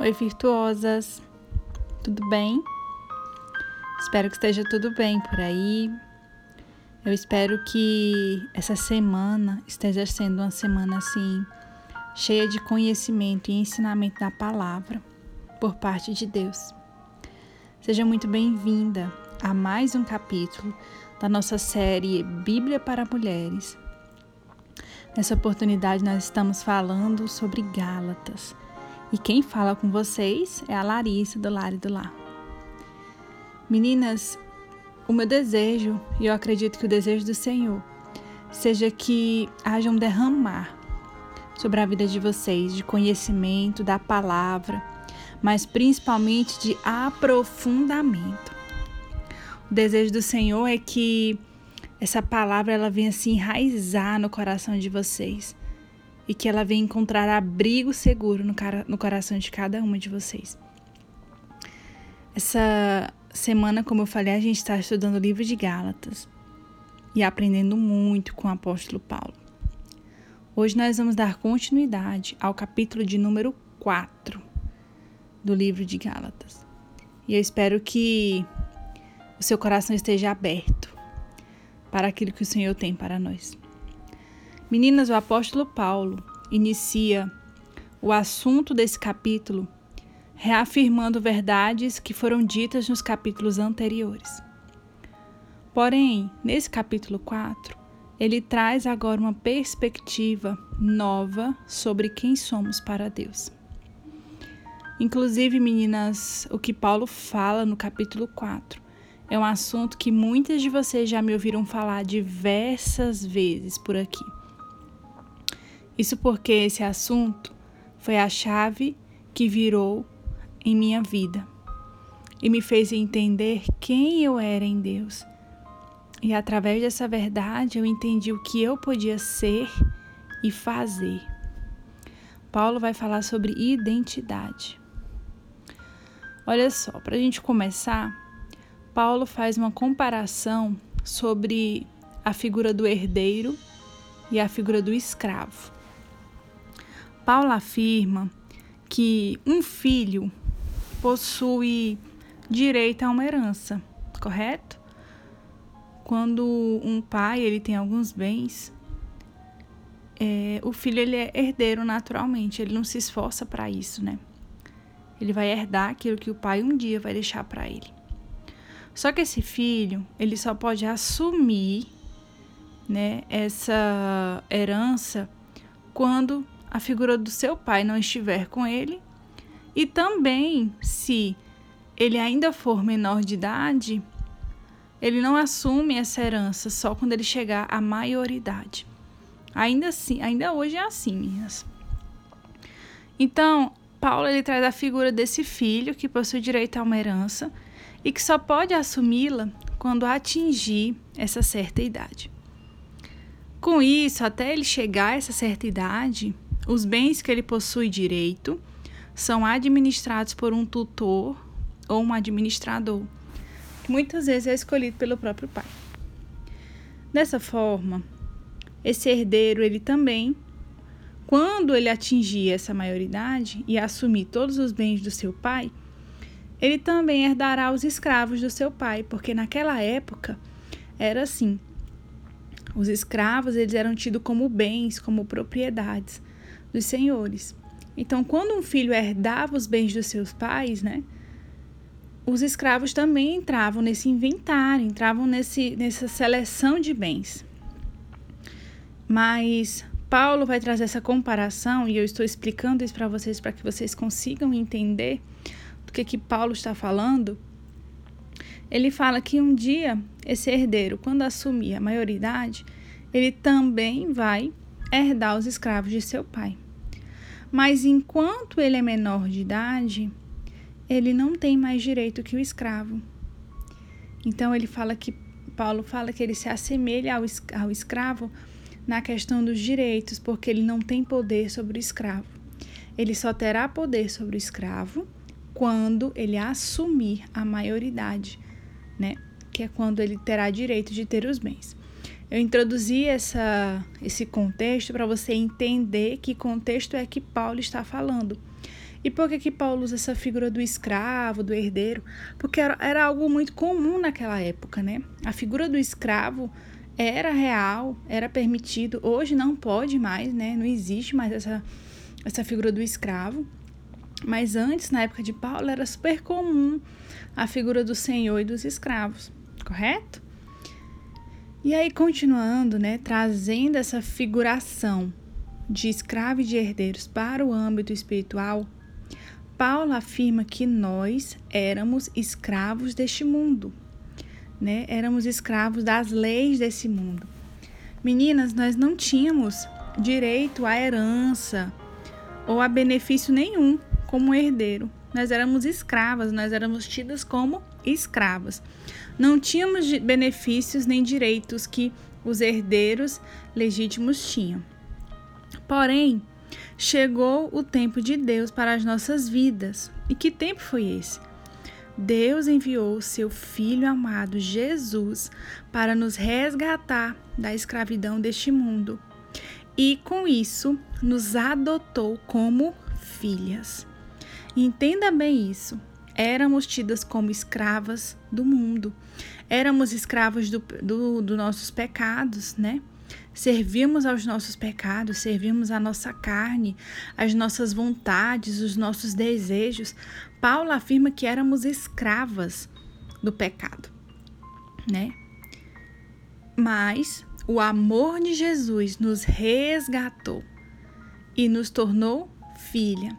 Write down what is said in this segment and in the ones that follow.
Oi, virtuosas! Tudo bem? Espero que esteja tudo bem por aí. Eu espero que essa semana esteja sendo uma semana assim, cheia de conhecimento e ensinamento da palavra por parte de Deus. Seja muito bem-vinda a mais um capítulo da nossa série Bíblia para Mulheres. Nessa oportunidade, nós estamos falando sobre Gálatas e quem fala com vocês é a Larissa do Lar e do Lar. Meninas, o meu desejo, e eu acredito que o desejo do Senhor, seja que haja um derramar sobre a vida de vocês, de conhecimento da palavra, mas principalmente de aprofundamento. O desejo do Senhor é que essa palavra ela venha se enraizar no coração de vocês e que ela venha encontrar abrigo seguro no, cara, no coração de cada uma de vocês. Essa semana, como eu falei, a gente está estudando o livro de Gálatas e aprendendo muito com o apóstolo Paulo. Hoje nós vamos dar continuidade ao capítulo de número 4 do livro de Gálatas. E eu espero que o seu coração esteja aberto para aquilo que o Senhor tem para nós. Meninas, o apóstolo Paulo inicia o assunto desse capítulo reafirmando verdades que foram ditas nos capítulos anteriores. Porém, nesse capítulo 4, ele traz agora uma perspectiva nova sobre quem somos para Deus. Inclusive, meninas, o que Paulo fala no capítulo 4 é um assunto que muitas de vocês já me ouviram falar diversas vezes por aqui. Isso porque esse assunto foi a chave que virou em minha vida e me fez entender quem eu era em Deus. E através dessa verdade eu entendi o que eu podia ser e fazer. Paulo vai falar sobre identidade. Olha só, para a gente começar, Paulo faz uma comparação sobre a figura do herdeiro e a figura do escravo. Paulo afirma que um filho possui direito a uma herança, correto? Quando um pai ele tem alguns bens, é, o filho ele é herdeiro naturalmente, ele não se esforça para isso, né? Ele vai herdar aquilo que o pai um dia vai deixar para ele. Só que esse filho, ele só pode assumir, né, essa herança quando a figura do seu pai não estiver com ele, e também se ele ainda for menor de idade, ele não assume essa herança só quando ele chegar à maioridade. Ainda assim, ainda hoje é assim, meninas. Então, Paulo ele traz a figura desse filho que possui direito a uma herança e que só pode assumi-la quando atingir essa certa idade. Com isso, até ele chegar a essa certa idade, os bens que ele possui direito são administrados por um tutor ou um administrador, que muitas vezes é escolhido pelo próprio pai. Dessa forma, esse herdeiro ele também, quando ele atingir essa maioridade e assumir todos os bens do seu pai, ele também herdará os escravos do seu pai, porque naquela época era assim. Os escravos eles eram tidos como bens, como propriedades dos senhores. Então, quando um filho herdava os bens dos seus pais, né, os escravos também entravam nesse inventário, entravam nesse, nessa seleção de bens. Mas Paulo vai trazer essa comparação e eu estou explicando isso para vocês para que vocês consigam entender do que que Paulo está falando. Ele fala que um dia esse herdeiro, quando assumir a maioridade, ele também vai herdar os escravos de seu pai. Mas enquanto ele é menor de idade, ele não tem mais direito que o escravo. Então ele fala que Paulo fala que ele se assemelha ao, ao escravo na questão dos direitos, porque ele não tem poder sobre o escravo. Ele só terá poder sobre o escravo quando ele assumir a maioridade, né? Que é quando ele terá direito de ter os bens. Eu introduzi essa, esse contexto para você entender que contexto é que Paulo está falando. E por que, que Paulo usa essa figura do escravo, do herdeiro? Porque era, era algo muito comum naquela época, né? A figura do escravo era real, era permitido. Hoje não pode mais, né? Não existe mais essa, essa figura do escravo. Mas antes, na época de Paulo, era super comum a figura do senhor e dos escravos, correto? E aí, continuando, né, trazendo essa figuração de escravo e de herdeiros para o âmbito espiritual, Paulo afirma que nós éramos escravos deste mundo, né? Éramos escravos das leis desse mundo. Meninas, nós não tínhamos direito à herança ou a benefício nenhum como herdeiro. Nós éramos escravas, nós éramos tidas como escravas. Não tínhamos benefícios nem direitos que os herdeiros legítimos tinham. Porém, chegou o tempo de Deus para as nossas vidas. E que tempo foi esse? Deus enviou seu Filho amado Jesus para nos resgatar da escravidão deste mundo e, com isso, nos adotou como filhas. Entenda bem isso éramos tidas como escravas do mundo, éramos escravos dos do, do nossos pecados, né? Servíamos aos nossos pecados, servíamos a nossa carne, as nossas vontades, os nossos desejos. Paulo afirma que éramos escravas do pecado, né? Mas o amor de Jesus nos resgatou e nos tornou filha.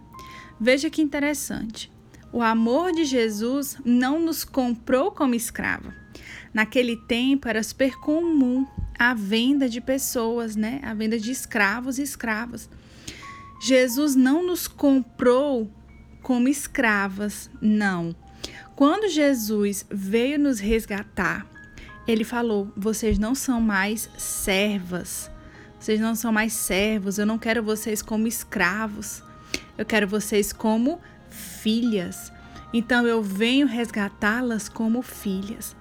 Veja que interessante. O amor de Jesus não nos comprou como escrava. Naquele tempo era super comum a venda de pessoas, né? A venda de escravos e escravas. Jesus não nos comprou como escravas, não. Quando Jesus veio nos resgatar, ele falou: "Vocês não são mais servas. Vocês não são mais servos. Eu não quero vocês como escravos. Eu quero vocês como filhas. Então eu venho resgatá-las como filhas.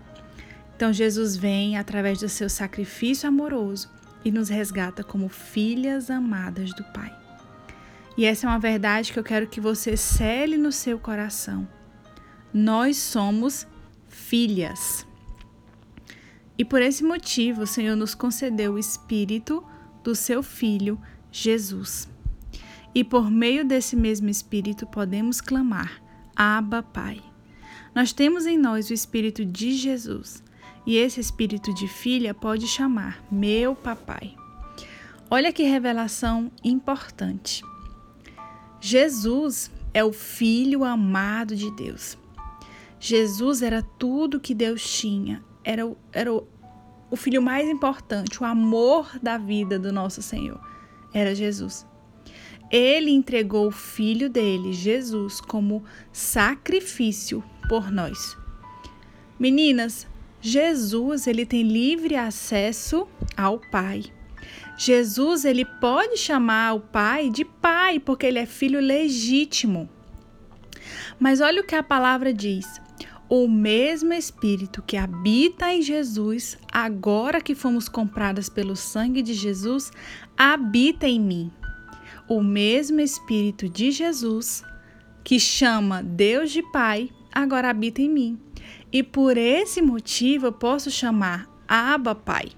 Então Jesus vem através do seu sacrifício amoroso e nos resgata como filhas amadas do Pai. E essa é uma verdade que eu quero que você cele no seu coração. Nós somos filhas. E por esse motivo, o Senhor nos concedeu o Espírito do seu Filho, Jesus. E por meio desse mesmo Espírito podemos clamar: Abba, Pai. Nós temos em nós o Espírito de Jesus e esse Espírito de filha pode chamar meu papai. Olha que revelação importante. Jesus é o Filho amado de Deus. Jesus era tudo que Deus tinha, era, era o, o filho mais importante, o amor da vida do nosso Senhor. Era Jesus. Ele entregou o filho dele, Jesus, como sacrifício por nós. Meninas, Jesus, ele tem livre acesso ao Pai. Jesus, ele pode chamar o Pai de Pai, porque ele é filho legítimo. Mas olha o que a palavra diz. O mesmo Espírito que habita em Jesus, agora que fomos compradas pelo sangue de Jesus, habita em mim o mesmo Espírito de Jesus, que chama Deus de Pai, agora habita em mim. E por esse motivo eu posso chamar Abba Pai,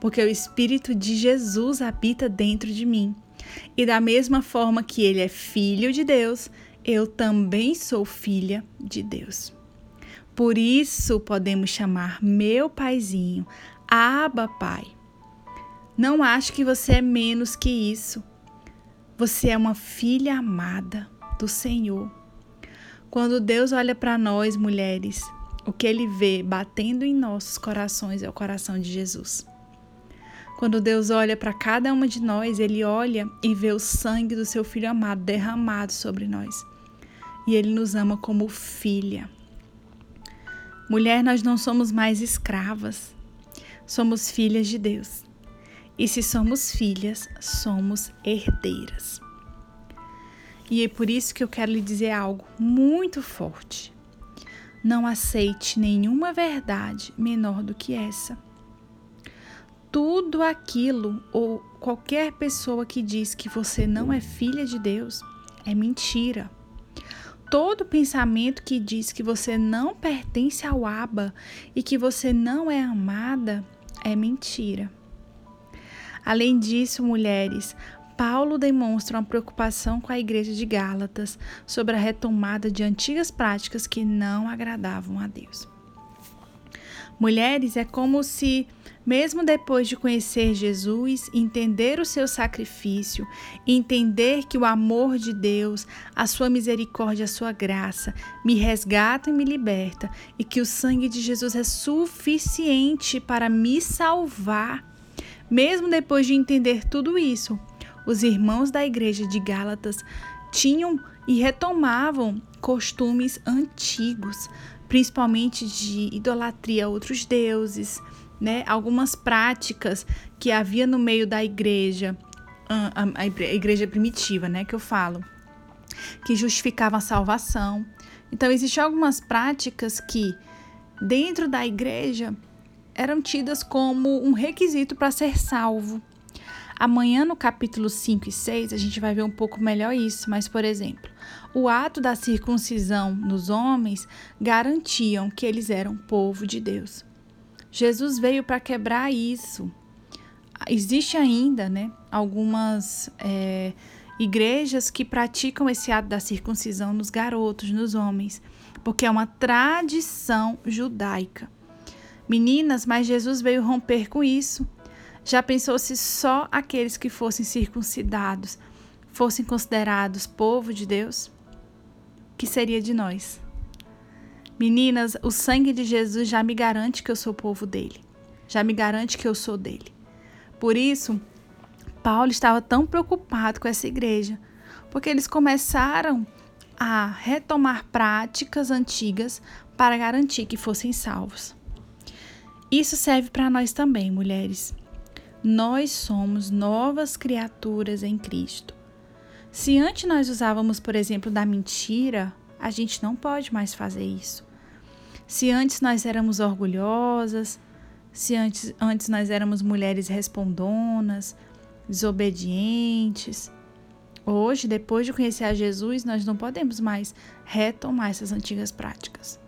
porque o Espírito de Jesus habita dentro de mim. E da mesma forma que ele é filho de Deus, eu também sou filha de Deus. Por isso podemos chamar meu paizinho, Abba Pai. Não acho que você é menos que isso. Você é uma filha amada do Senhor. Quando Deus olha para nós, mulheres, o que ele vê batendo em nossos corações é o coração de Jesus. Quando Deus olha para cada uma de nós, ele olha e vê o sangue do seu filho amado derramado sobre nós. E ele nos ama como filha. Mulher, nós não somos mais escravas, somos filhas de Deus. E se somos filhas, somos herdeiras. E é por isso que eu quero lhe dizer algo muito forte. Não aceite nenhuma verdade menor do que essa. Tudo aquilo ou qualquer pessoa que diz que você não é filha de Deus é mentira. todo pensamento que diz que você não pertence ao Abba e que você não é amada é mentira. Além disso, mulheres, Paulo demonstra uma preocupação com a igreja de Gálatas sobre a retomada de antigas práticas que não agradavam a Deus. Mulheres, é como se mesmo depois de conhecer Jesus, entender o seu sacrifício, entender que o amor de Deus, a sua misericórdia, a sua graça me resgata e me liberta, e que o sangue de Jesus é suficiente para me salvar. Mesmo depois de entender tudo isso, os irmãos da igreja de Gálatas tinham e retomavam costumes antigos, principalmente de idolatria a outros deuses, né, algumas práticas que havia no meio da igreja, a, igreja primitiva, né, que eu falo, que justificavam a salvação. Então, existem algumas práticas que, dentro da igreja, eram tidas como um requisito para ser salvo. Amanhã, no capítulo 5 e 6, a gente vai ver um pouco melhor isso, mas, por exemplo, o ato da circuncisão nos homens garantiam que eles eram povo de Deus. Jesus veio para quebrar isso. Existe ainda, né, algumas é, igrejas que praticam esse ato da circuncisão nos garotos, nos homens, porque é uma tradição judaica. Meninas, mas Jesus veio romper com isso. Já pensou se só aqueles que fossem circuncidados fossem considerados povo de Deus? Que seria de nós? Meninas, o sangue de Jesus já me garante que eu sou povo dele. Já me garante que eu sou dele. Por isso, Paulo estava tão preocupado com essa igreja, porque eles começaram a retomar práticas antigas para garantir que fossem salvos. Isso serve para nós também, mulheres. Nós somos novas criaturas em Cristo. Se antes nós usávamos, por exemplo, da mentira, a gente não pode mais fazer isso. Se antes nós éramos orgulhosas, se antes, antes nós éramos mulheres respondonas, desobedientes, hoje, depois de conhecer a Jesus, nós não podemos mais retomar essas antigas práticas.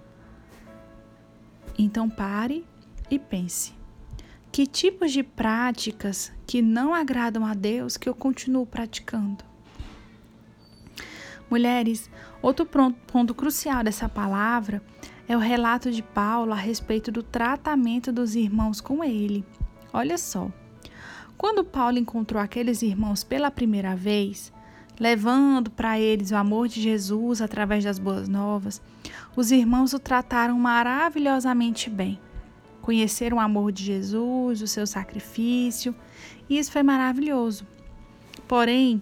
Então pare e pense. Que tipos de práticas que não agradam a Deus que eu continuo praticando? Mulheres, outro ponto crucial dessa palavra é o relato de Paulo a respeito do tratamento dos irmãos com ele. Olha só. Quando Paulo encontrou aqueles irmãos pela primeira vez, levando para eles o amor de Jesus através das boas novas, os irmãos o trataram maravilhosamente bem. Conheceram o amor de Jesus, o seu sacrifício, e isso foi maravilhoso. Porém,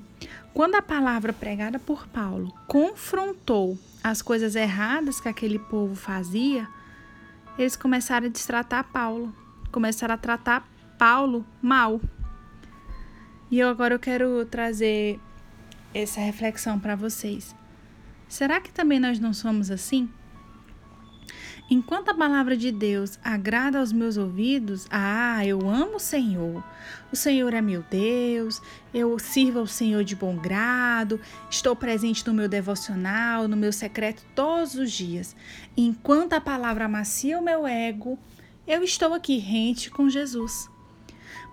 quando a palavra pregada por Paulo confrontou as coisas erradas que aquele povo fazia, eles começaram a destratar Paulo, começaram a tratar Paulo mal. E eu agora eu quero trazer essa reflexão para vocês. Será que também nós não somos assim? Enquanto a palavra de Deus agrada aos meus ouvidos, ah, eu amo o Senhor. O Senhor é meu Deus, eu sirvo ao Senhor de bom grado, estou presente no meu devocional, no meu secreto todos os dias. Enquanto a palavra amacia o meu ego, eu estou aqui rente com Jesus.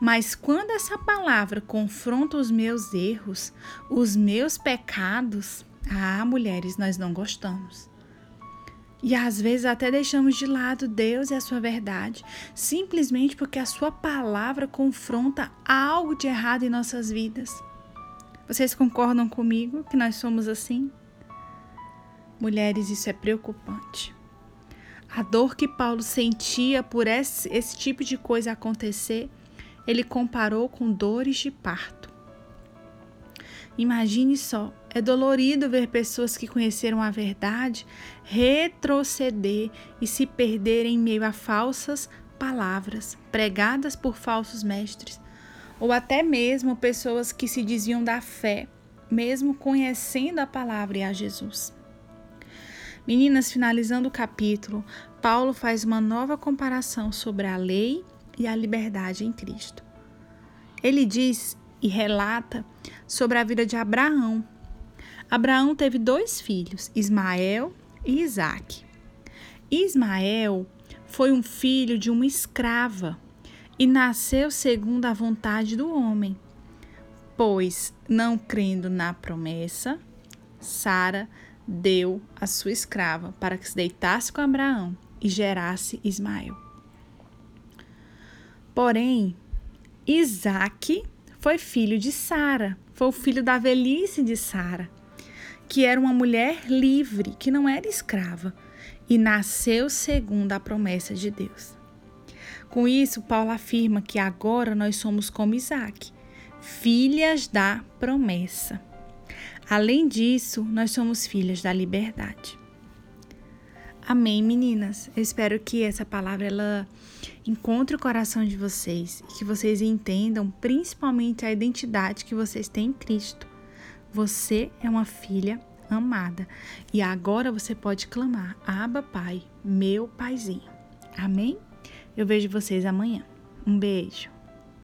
Mas quando essa palavra confronta os meus erros, os meus pecados, ah, mulheres, nós não gostamos. E às vezes até deixamos de lado Deus e a sua verdade, simplesmente porque a sua palavra confronta algo de errado em nossas vidas. Vocês concordam comigo que nós somos assim? Mulheres, isso é preocupante. A dor que Paulo sentia por esse, esse tipo de coisa acontecer, ele comparou com dores de parto. Imagine só, é dolorido ver pessoas que conheceram a verdade retroceder e se perder em meio a falsas palavras pregadas por falsos mestres, ou até mesmo pessoas que se diziam da fé, mesmo conhecendo a palavra e a Jesus. Meninas, finalizando o capítulo, Paulo faz uma nova comparação sobre a lei e a liberdade em Cristo. Ele diz e relata sobre a vida de Abraão. Abraão teve dois filhos, Ismael e Isaque. Ismael foi um filho de uma escrava e nasceu segundo a vontade do homem, pois, não crendo na promessa, Sara deu a sua escrava para que se deitasse com Abraão e gerasse Ismael. Porém, Isaque foi filho de Sara, foi o filho da velhice de Sara, que era uma mulher livre, que não era escrava, e nasceu segundo a promessa de Deus. Com isso, Paulo afirma que agora nós somos como Isaac, filhas da promessa. Além disso, nós somos filhas da liberdade. Amém, meninas. Eu espero que essa palavra ela encontre o coração de vocês e que vocês entendam principalmente a identidade que vocês têm em Cristo. Você é uma filha amada e agora você pode clamar: Aba, Pai, meu paizinho. Amém? Eu vejo vocês amanhã. Um beijo.